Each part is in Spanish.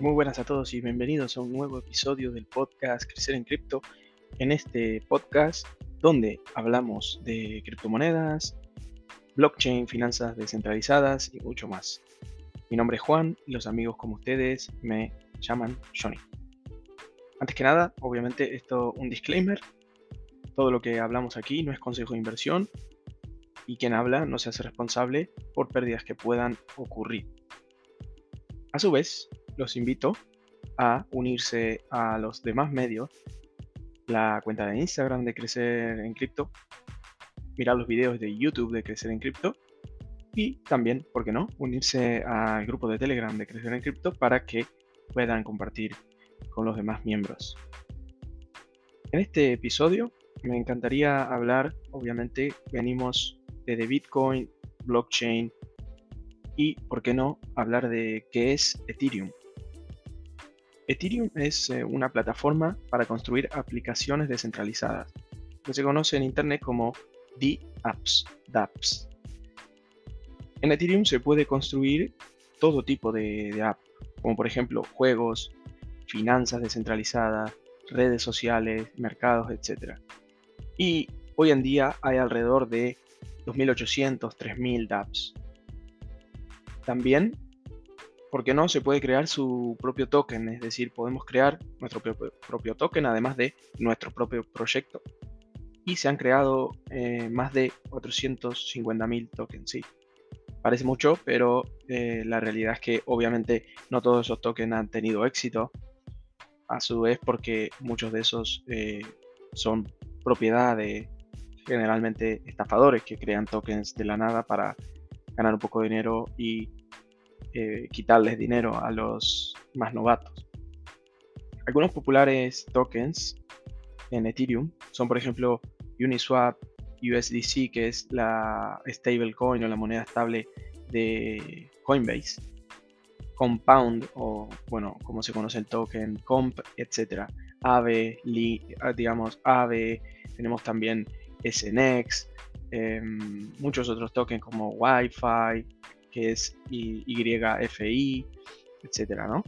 Muy buenas a todos y bienvenidos a un nuevo episodio del podcast Crecer en Cripto. En este podcast donde hablamos de criptomonedas, blockchain, finanzas descentralizadas y mucho más. Mi nombre es Juan y los amigos como ustedes me llaman Johnny. Antes que nada, obviamente esto un disclaimer. Todo lo que hablamos aquí no es consejo de inversión y quien habla no se hace responsable por pérdidas que puedan ocurrir. A su vez, los invito a unirse a los demás medios, la cuenta de Instagram de Crecer en Cripto, mirar los videos de YouTube de Crecer en Cripto y también, ¿por qué no?, unirse al grupo de Telegram de Crecer en Cripto para que puedan compartir con los demás miembros. En este episodio me encantaría hablar, obviamente, venimos de Bitcoin, blockchain y, ¿por qué no?, hablar de qué es Ethereum. Ethereum es eh, una plataforma para construir aplicaciones descentralizadas, que se conoce en Internet como DApps. DApps. En Ethereum se puede construir todo tipo de, de app, como por ejemplo juegos, finanzas descentralizadas, redes sociales, mercados, etc. Y hoy en día hay alrededor de 2.800, 3.000 dApps. También ¿por qué no? Se puede crear su propio token, es decir, podemos crear nuestro propio, token además de nuestro propio proyecto. Y se han creado eh, más de 450.000 tokens, sí. Parece mucho, pero eh, la realidad es que obviamente no todos esos tokens han tenido éxito. A su vez porque muchos de esos eh, son propiedad de generalmente estafadores que crean tokens de la nada para ganar un poco de dinero y eh, quitarles dinero a los más novatos. Algunos populares tokens en Ethereum son, por ejemplo, Uniswap, USDC, que es la stablecoin o la moneda estable de Coinbase, Compound, o bueno, como se conoce el token, Comp, etc. Aave, ah, digamos, Aave, tenemos también SNX, em, muchos otros tokens como Wi-Fi, que es YFI, etcétera, ¿no?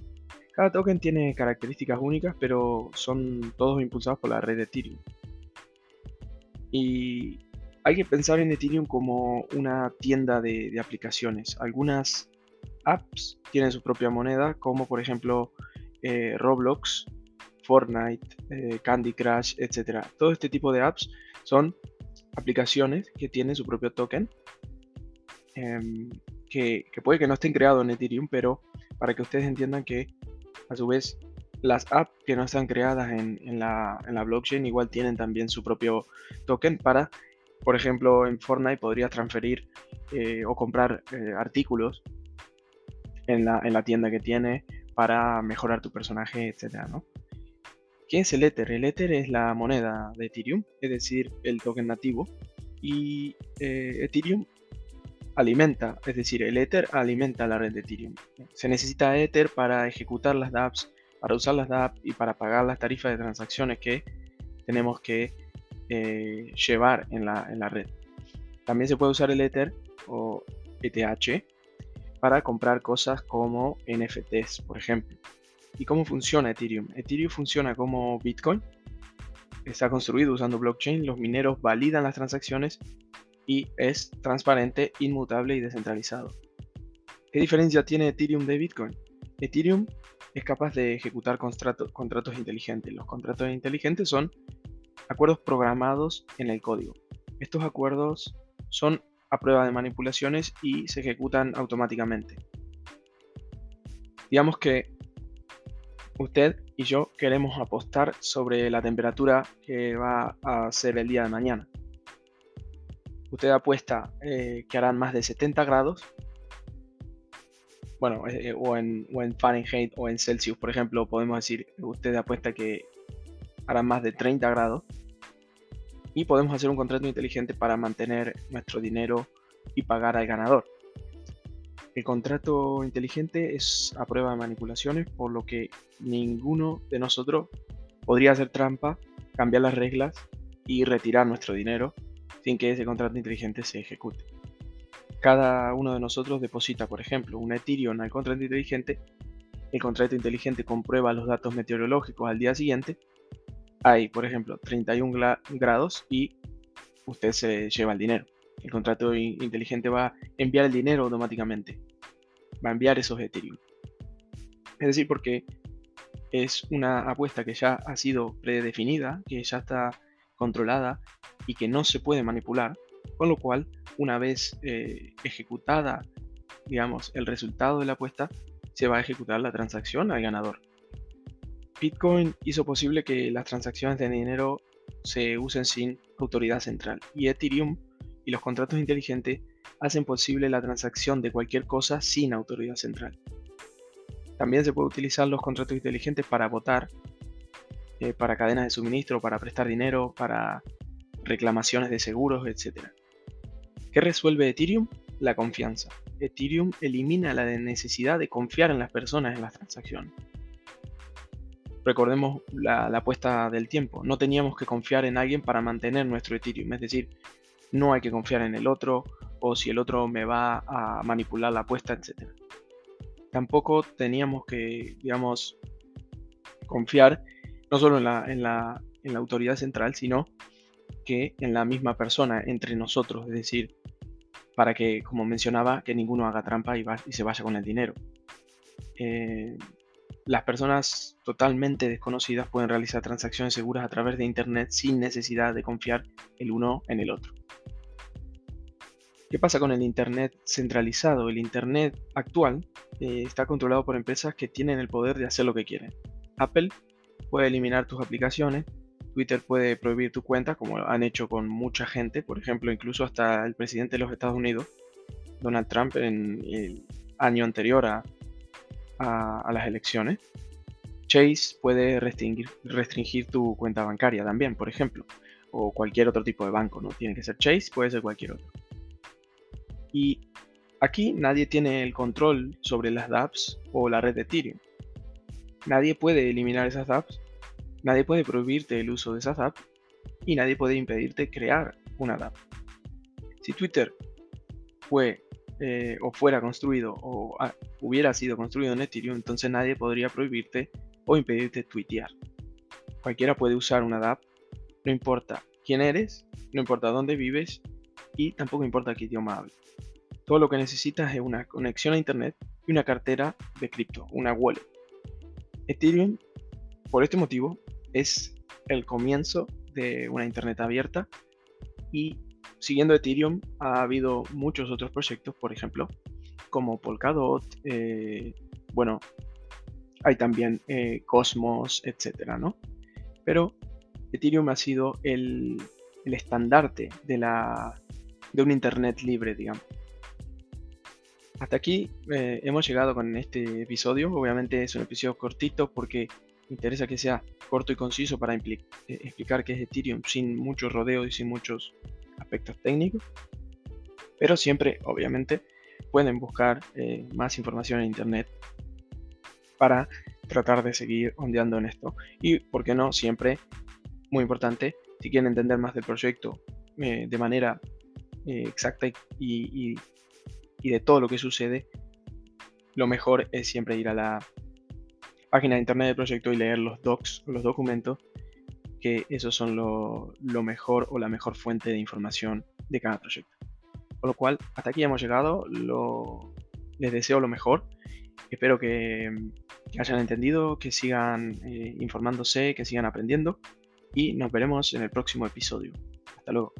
Cada token tiene características únicas, pero son todos impulsados por la red de Ethereum. Y hay que pensar en Ethereum como una tienda de, aplicaciones. Algunas apps tienen su propia moneda, como por ejemplo eh, Roblox, Fortnite, eh, Candy Crush, etc. Todo este tipo de apps son aplicaciones que tienen su propio token em, que, puede que no estén creados en Ethereum, pero para que ustedes entiendan que a su vez las apps que no están creadas en, la, blockchain igual tienen también su propio token para, por ejemplo, en Fortnite podrías transferir eh, o comprar eh, artículos en la, tienda que tiene para mejorar tu personaje, etc. ¿no? ¿Qué es el Ether? El Ether es la moneda de Ethereum, es decir, el token nativo. Y eh, Ethereum alimenta, es decir, el Ether alimenta la red de Ethereum. Se necesita Ether para ejecutar las dApps, para usar las dApps y para pagar las tarifas de transacciones que tenemos que eh, llevar en la, en la red. También se puede usar el Ether o ETH para comprar cosas como NFTs, por ejemplo. ¿Y cómo funciona Ethereum? Ethereum funciona como Bitcoin. Está construido usando blockchain. Los mineros validan las transacciones y es transparente, inmutable y descentralizado. ¿Qué diferencia tiene Ethereum de Bitcoin? Ethereum es capaz de ejecutar contratos inteligentes. Los contratos inteligentes son acuerdos programados en el código. Estos acuerdos son a prueba de manipulaciones y se ejecutan automáticamente. Digamos que usted y yo queremos apostar sobre la temperatura que va a ser el día de mañana usted apuesta eh, que harán más de 70 grados, bueno, eh, eh, o, en, Fahrenheit o en Celsius, por ejemplo, podemos decir, usted apuesta que harán más de 30 grados, y podemos hacer un contrato inteligente para mantener nuestro dinero y pagar al ganador. El contrato inteligente es a prueba de manipulaciones, por lo que ninguno de nosotros podría hacer trampa, cambiar las reglas y retirar nuestro dinero sin que ese contrato inteligente se ejecute. Cada uno de nosotros deposita, por ejemplo, un Ethereum al contrato inteligente el contrato inteligente comprueba los datos meteorológicos al día siguiente, hay, por ejemplo, 31 grados y usted se lleva el dinero. El contrato inteligente va a enviar el dinero automáticamente. Va a enviar esos Ethereum. Es decir, porque es una apuesta que ya ha sido predefinida, que ya está controlada y que no se puede manipular, con lo cual, una vez eh, ejecutada, digamos, el resultado de la apuesta, se va a ejecutar la transacción al ganador. Bitcoin hizo posible que las transacciones de dinero se usen sin autoridad central y Ethereum y los contratos inteligentes hacen posible la transacción de cualquier cosa sin autoridad central. También se puede utilizar los contratos inteligentes para votar, eh, para cadenas de suministro, para prestar dinero, para reclamaciones de seguros, etc. ¿Qué resuelve Ethereum? La confianza. Ethereum elimina la necesidad de confiar en las personas en las transacciones. Recordemos la, apuesta del tiempo. No teníamos que confiar en alguien para mantener nuestro Ethereum. Es decir, no hay que confiar en el otro o si el otro me va a manipular la apuesta, etc tampoco teníamos que, digamos, confiar no solo en la, en la, en la autoridad central, sino que en la misma persona, entre nosotros, es decir, para que, como mencionaba, que ninguno haga trampa y, y se vaya con el dinero. Eh, las personas totalmente desconocidas pueden realizar transacciones seguras a través de Internet sin necesidad de confiar el uno en el otro. ¿Qué pasa con el Internet centralizado? El Internet actual eh, está controlado por empresas que tienen el poder de hacer lo que quieren. Apple puede eliminar tus aplicaciones, Twitter puede prohibir tu cuenta, como han hecho con mucha gente, por ejemplo, incluso hasta el presidente de los Estados Unidos, Donald Trump, en el año anterior a, las elecciones. Chase puede restringir, restringir tu cuenta bancaria también, por ejemplo, o cualquier otro tipo de banco, no tiene que ser Chase, puede ser cualquier otro. Y aquí nadie tiene el control sobre las dApps o la red de Ethereum. Nadie puede eliminar esas dApps, nadie puede prohibirte el uso de esas dApps y nadie puede impedirte crear una dApp. Si Twitter fue eh, o fuera construido o ah, hubiera sido construido en Ethereum, entonces nadie podría prohibirte o impedirte tuitear. Cualquiera puede usar una dApp, no importa quién eres, no importa dónde vives y tampoco importa qué idioma hables. Todo lo que necesitas es una conexión a Internet y una cartera de cripto, una wallet. Ethereum, por este motivo, es el comienzo de una Internet abierta y siguiendo Ethereum ha habido muchos otros proyectos, por ejemplo, como Polkadot, eh, bueno, hay también eh, Cosmos, etcétera, ¿no? Pero Ethereum ha sido el, el estandarte de, la, de un Internet libre, digamos. Hasta aquí eh, hemos llegado con este episodio. Obviamente es un episodio cortito porque me interesa que sea corto y conciso para eh, explicar qué es Ethereum sin muchos rodeos y sin muchos aspectos técnicos. Pero siempre, obviamente, pueden buscar eh, más información en Internet para tratar de seguir ondeando en esto. Y, ¿por qué no? Siempre, muy importante, si quieren entender más del proyecto de manera exacta y y de todo lo que sucede, lo mejor es siempre ir a la página de internet del proyecto y leer los docs, los documentos, que esos son lo, mejor o la mejor fuente de información de cada proyecto. Con lo cual, hasta aquí hemos llegado. les deseo lo mejor. Espero que, hayan entendido, que sigan eh, informándose, que sigan aprendiendo. Y nos veremos en el próximo episodio. Hasta luego.